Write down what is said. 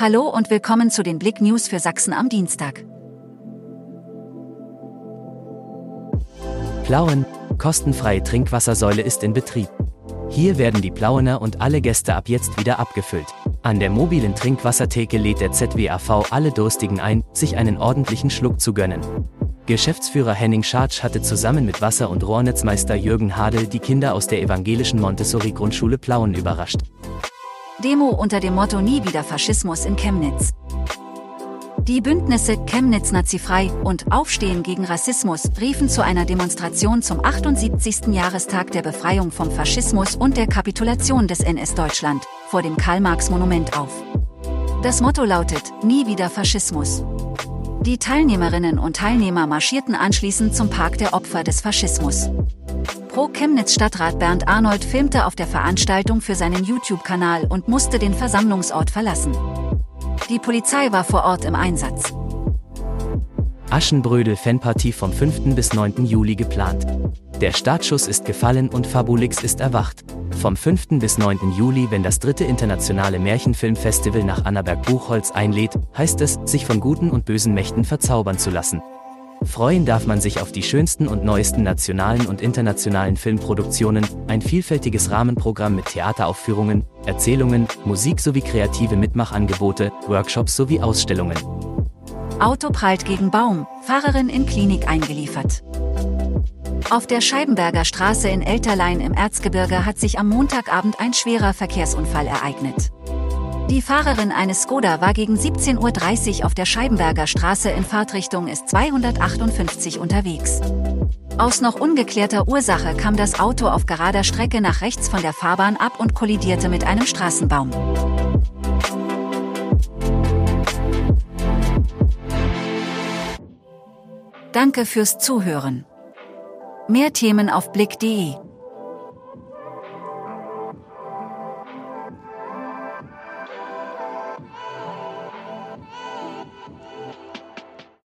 Hallo und willkommen zu den Blick News für Sachsen am Dienstag. Plauen, kostenfreie Trinkwassersäule ist in Betrieb. Hier werden die Plauener und alle Gäste ab jetzt wieder abgefüllt. An der mobilen Trinkwassertheke lädt der ZWAV alle Durstigen ein, sich einen ordentlichen Schluck zu gönnen. Geschäftsführer Henning Schartsch hatte zusammen mit Wasser- und Rohrnetzmeister Jürgen Hadel die Kinder aus der evangelischen Montessori-Grundschule Plauen überrascht. Demo unter dem Motto Nie wieder Faschismus in Chemnitz. Die Bündnisse Chemnitz Nazifrei und Aufstehen gegen Rassismus riefen zu einer Demonstration zum 78. Jahrestag der Befreiung vom Faschismus und der Kapitulation des NS-Deutschland vor dem Karl-Marx-Monument auf. Das Motto lautet Nie wieder Faschismus. Die Teilnehmerinnen und Teilnehmer marschierten anschließend zum Park der Opfer des Faschismus. Pro Chemnitz Stadtrat Bernd Arnold filmte auf der Veranstaltung für seinen YouTube-Kanal und musste den Versammlungsort verlassen. Die Polizei war vor Ort im Einsatz. Aschenbrödel-Fanpartie vom 5. bis 9. Juli geplant. Der Startschuss ist gefallen und Fabulix ist erwacht. Vom 5. bis 9. Juli, wenn das dritte internationale Märchenfilmfestival nach Annaberg-Buchholz einlädt, heißt es, sich von guten und bösen Mächten verzaubern zu lassen. Freuen darf man sich auf die schönsten und neuesten nationalen und internationalen Filmproduktionen, ein vielfältiges Rahmenprogramm mit Theateraufführungen, Erzählungen, Musik sowie kreative Mitmachangebote, Workshops sowie Ausstellungen. Auto prallt gegen Baum, Fahrerin in Klinik eingeliefert. Auf der Scheibenberger Straße in Elterlein im Erzgebirge hat sich am Montagabend ein schwerer Verkehrsunfall ereignet. Die Fahrerin eines Skoda war gegen 17.30 Uhr auf der Scheibenberger Straße in Fahrtrichtung S258 unterwegs. Aus noch ungeklärter Ursache kam das Auto auf gerader Strecke nach rechts von der Fahrbahn ab und kollidierte mit einem Straßenbaum. Danke fürs Zuhören. Mehr Themen auf blick.de